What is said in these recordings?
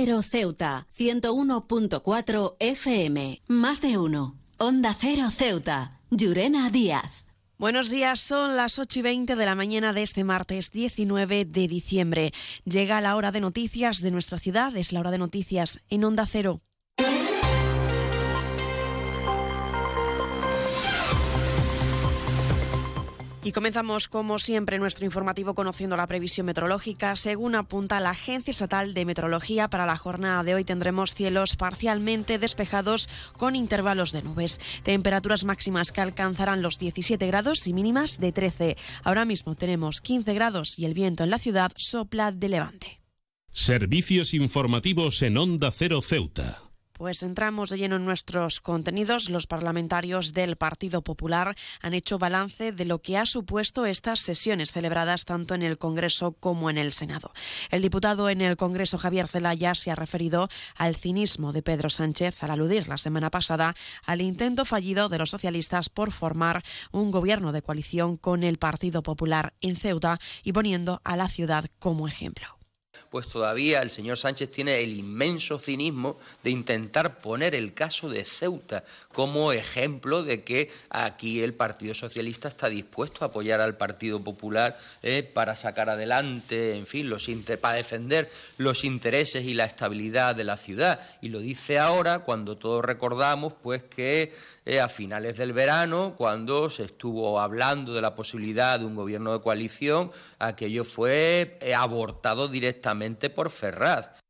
Cero Ceuta, 101.4 FM. Más de uno. Onda Cero Ceuta. Llurena Díaz. Buenos días, son las 8 y 20 de la mañana de este martes 19 de diciembre. Llega la hora de noticias de nuestra ciudad, es la hora de noticias en Onda Cero. Y comenzamos, como siempre, nuestro informativo conociendo la previsión meteorológica. Según apunta la Agencia Estatal de Meteorología, para la jornada de hoy tendremos cielos parcialmente despejados con intervalos de nubes. Temperaturas máximas que alcanzarán los 17 grados y mínimas de 13. Ahora mismo tenemos 15 grados y el viento en la ciudad sopla de levante. Servicios informativos en Onda Cero Ceuta. Pues entramos de lleno en nuestros contenidos. Los parlamentarios del Partido Popular han hecho balance de lo que ha supuesto estas sesiones celebradas tanto en el Congreso como en el Senado. El diputado en el Congreso, Javier Zelaya, se ha referido al cinismo de Pedro Sánchez al aludir la semana pasada al intento fallido de los socialistas por formar un gobierno de coalición con el Partido Popular en Ceuta y poniendo a la ciudad como ejemplo pues todavía el señor Sánchez tiene el inmenso cinismo de intentar poner el caso de Ceuta como ejemplo de que aquí el Partido Socialista está dispuesto a apoyar al Partido Popular eh, para sacar adelante, en fin, los para defender los intereses y la estabilidad de la ciudad. Y lo dice ahora cuando todos recordamos pues que eh, a finales del verano, cuando se estuvo hablando de la posibilidad de un gobierno de coalición, aquello fue eh, abortado directamente por Ferraz.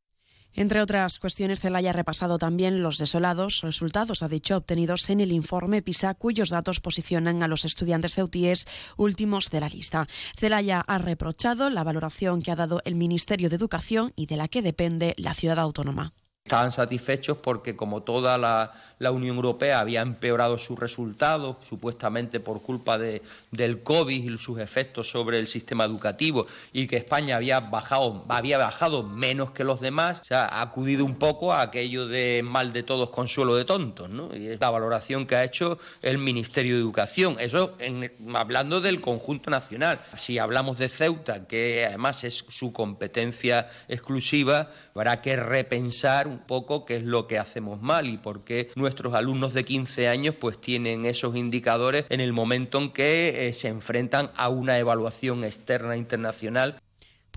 Entre otras cuestiones, Celaya ha repasado también los desolados resultados, ha dicho, obtenidos en el informe PISA, cuyos datos posicionan a los estudiantes ceutíes últimos de la lista. Celaya ha reprochado la valoración que ha dado el Ministerio de Educación y de la que depende la ciudad autónoma. Estaban satisfechos porque como toda la, Unión Europea había empeorado sus resultados, supuestamente por culpa de, del COVID y sus efectos sobre el sistema educativo, y que España había bajado, había bajado menos que los demás, o sea, ha acudido un poco a aquello de mal de todos, consuelo de tontos, ¿no? Y es la valoración que ha hecho el Ministerio de Educación. Eso hablando del conjunto nacional. Si hablamos de Ceuta, que además es su competencia exclusiva, habrá que repensar un poco qué es lo que hacemos mal y por qué nuestros alumnos de 15 años pues tienen esos indicadores en el momento en que eh, se enfrentan a una evaluación externa internacional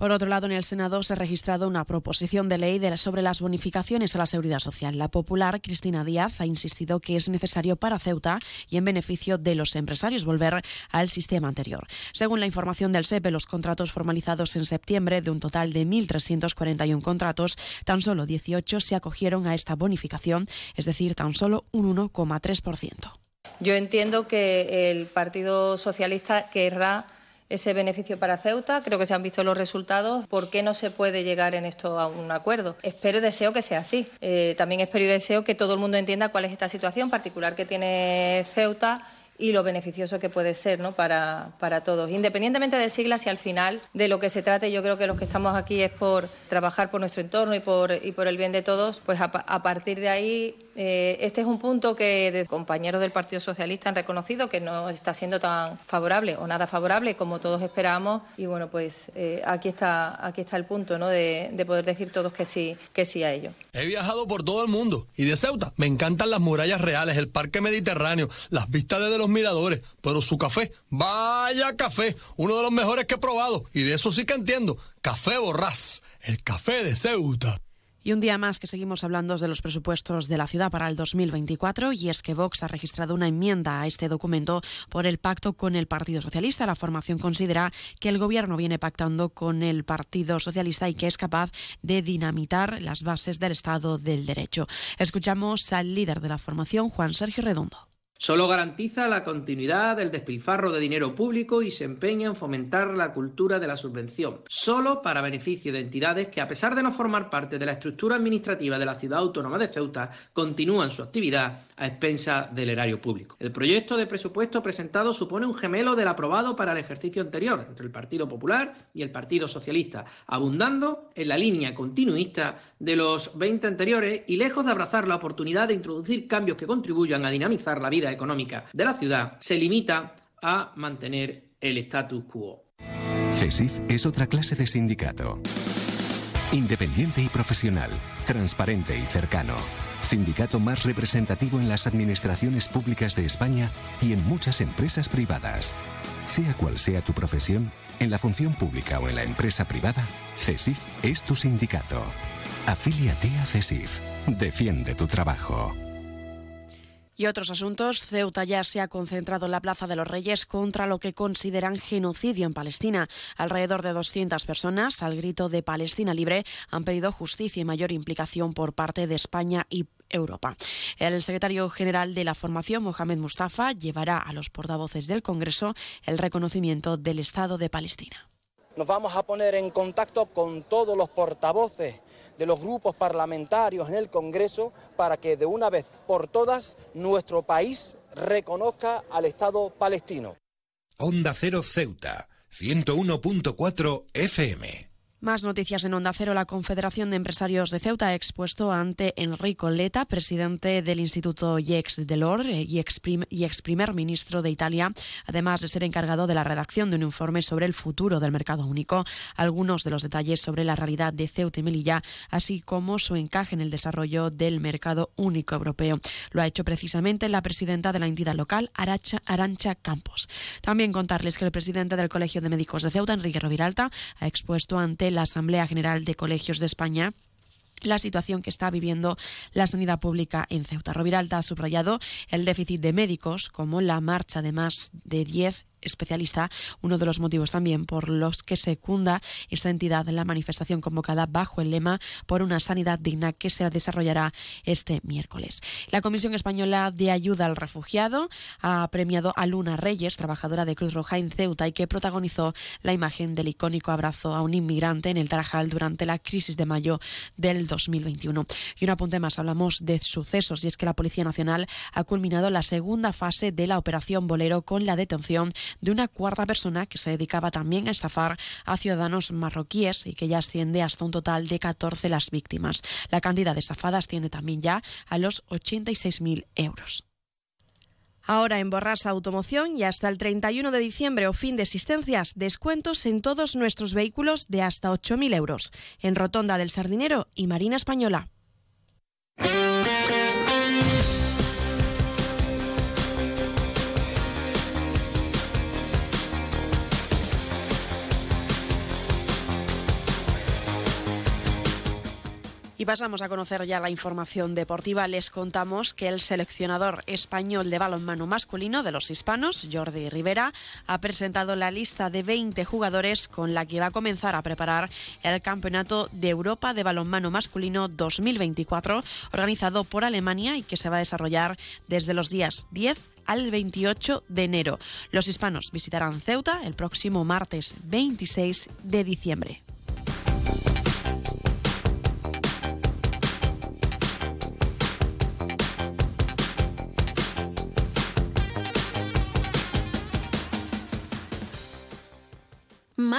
por otro lado, en el Senado se ha registrado una proposición de ley sobre las bonificaciones a la seguridad social. La popular Cristina Díaz ha insistido que es necesario para Ceuta y en beneficio de los empresarios volver al sistema anterior. Según la información del SEPE, los contratos formalizados en septiembre, de un total de 1.341 contratos, tan solo 18 se acogieron a esta bonificación, es decir, tan solo un 1,3%. Yo entiendo que el Partido Socialista querrá ese beneficio para Ceuta. Creo que se han visto los resultados. ¿Por qué no se puede llegar en esto a un acuerdo? Espero y deseo que sea así. Eh, también espero y deseo que todo el mundo entienda cuál es esta situación particular que tiene Ceuta y lo beneficioso que puede ser ¿no? para, para todos. Independientemente de siglas y al final de lo que se trate, yo creo que los que estamos aquí es por trabajar por nuestro entorno y por, y por el bien de todos, pues a, a partir de ahí eh, este es un punto que compañeros del Partido Socialista han reconocido que no está siendo tan favorable o nada favorable como todos esperábamos y bueno pues eh, aquí está aquí está el punto ¿no? de, de, poder decir todos que sí que sí a ello. He viajado por todo el mundo y de Ceuta me encantan las murallas reales, el parque mediterráneo, las vistas desde los miradores, pero su café, vaya café, uno de los mejores que he probado y de eso sí que entiendo, café borrás, el café de Ceuta. Y un día más que seguimos hablando de los presupuestos de la ciudad para el 2024 y es que Vox ha registrado una enmienda a este documento por el pacto con el Partido Socialista. La formación considera que el gobierno viene pactando con el Partido Socialista y que es capaz de dinamitar las bases del Estado del Derecho. Escuchamos al líder de la formación, Juan Sergio Redondo. Solo garantiza la continuidad del despilfarro de dinero público y se empeña en fomentar la cultura de la subvención, solo para beneficio de entidades que, a pesar de no formar parte de la estructura administrativa de la ciudad autónoma de Ceuta, continúan su actividad a expensa del erario público. El proyecto de presupuesto presentado supone un gemelo del aprobado para el ejercicio anterior entre el Partido Popular y el Partido Socialista, abundando en la línea continuista de los 20 anteriores y lejos de abrazar la oportunidad de introducir cambios que contribuyan a dinamizar la vida económica de la ciudad, se limita a mantener el status quo. CESIF es otra clase de sindicato Independiente y profesional, transparente y cercano. Sindicato más representativo en las administraciones públicas de España y en muchas empresas privadas. Sea cual sea tu profesión, en la función pública o en la empresa privada, CESIF es tu sindicato. Afíliate a CESIF. Defiende tu trabajo. Y otros asuntos, Ceuta ya se ha concentrado en la Plaza de los Reyes contra lo que consideran genocidio en Palestina. Alrededor de 200 personas, al grito de Palestina libre, han pedido justicia y mayor implicación por parte de España y Europa. El secretario general de la formación, Mohamed Mustafa, llevará a los portavoces del Congreso el reconocimiento del Estado de Palestina. Nos vamos a poner en contacto con todos los portavoces de los grupos parlamentarios en el Congreso para que de una vez por todas nuestro país reconozca al Estado palestino. Onda Cero Ceuta, 101.4 FM. Más noticias en Onda Cero. La Confederación de Empresarios de Ceuta ha expuesto ante Enrico Leta, presidente del Instituto IEX Delor y ex, y ex primer ministro de Italia, además de ser encargado de la redacción de un informe sobre el futuro del mercado único, algunos de los detalles sobre la realidad de Ceuta y Melilla, así como su encaje en el desarrollo del mercado único europeo. Lo ha hecho precisamente la presidenta de la entidad local, Aracha, Arancha Campos. También contarles que el presidente del Colegio de Médicos de Ceuta, Enrique Roviralta, ha expuesto ante la Asamblea General de Colegios de España la situación que está viviendo la sanidad pública en Ceuta. Roviralta ha subrayado el déficit de médicos como la marcha de más de 10 especialista, uno de los motivos también por los que secunda esta entidad en la manifestación convocada bajo el lema por una sanidad digna que se desarrollará este miércoles. La Comisión Española de Ayuda al Refugiado ha premiado a Luna Reyes, trabajadora de Cruz Roja en Ceuta y que protagonizó la imagen del icónico abrazo a un inmigrante en el Tarajal durante la crisis de mayo del 2021. Y un apunte más, hablamos de sucesos y es que la Policía Nacional ha culminado la segunda fase de la operación Bolero con la detención de una cuarta persona que se dedicaba también a estafar a ciudadanos marroquíes y que ya asciende hasta un total de 14 las víctimas. La cantidad de estafadas asciende también ya a los 86.000 euros. Ahora en Borrasa Automoción y hasta el 31 de diciembre o fin de existencias, descuentos en todos nuestros vehículos de hasta 8.000 euros. En Rotonda del Sardinero y Marina Española. Y pasamos a conocer ya la información deportiva. Les contamos que el seleccionador español de balonmano masculino de los hispanos, Jordi Rivera, ha presentado la lista de 20 jugadores con la que va a comenzar a preparar el Campeonato de Europa de Balonmano Masculino 2024, organizado por Alemania y que se va a desarrollar desde los días 10 al 28 de enero. Los hispanos visitarán Ceuta el próximo martes 26 de diciembre.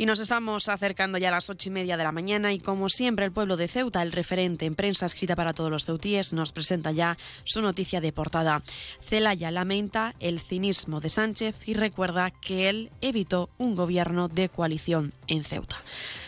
Y nos estamos acercando ya a las ocho y media de la mañana y como siempre el pueblo de Ceuta, el referente en prensa escrita para todos los ceutíes, nos presenta ya su noticia de portada. Celaya lamenta el cinismo de Sánchez y recuerda que él evitó un gobierno de coalición en Ceuta.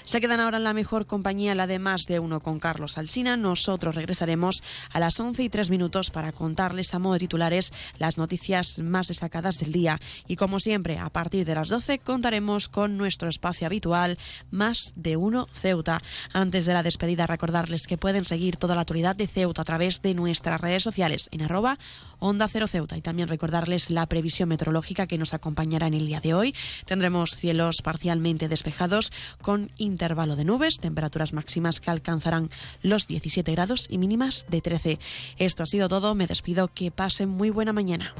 Se quedan ahora en la mejor compañía, la de más de uno con Carlos Alsina. Nosotros regresaremos a las 11 y 3 minutos para contarles a modo de titulares las noticias más destacadas del día. Y como siempre, a partir de las 12 contaremos con nuestro espacio habitual Más de uno Ceuta. Antes de la despedida, recordarles que pueden seguir toda la actualidad de Ceuta a través de nuestras redes sociales en arroba Onda Cero Ceuta. Y también recordarles la previsión meteorológica que nos acompañará en el día de hoy. Tendremos cielos parcialmente despejados con intervalo de nubes, temperaturas máximas que alcanzarán los 17 grados y mínimas de 13. Esto ha sido todo, me despido, que pasen muy buena mañana.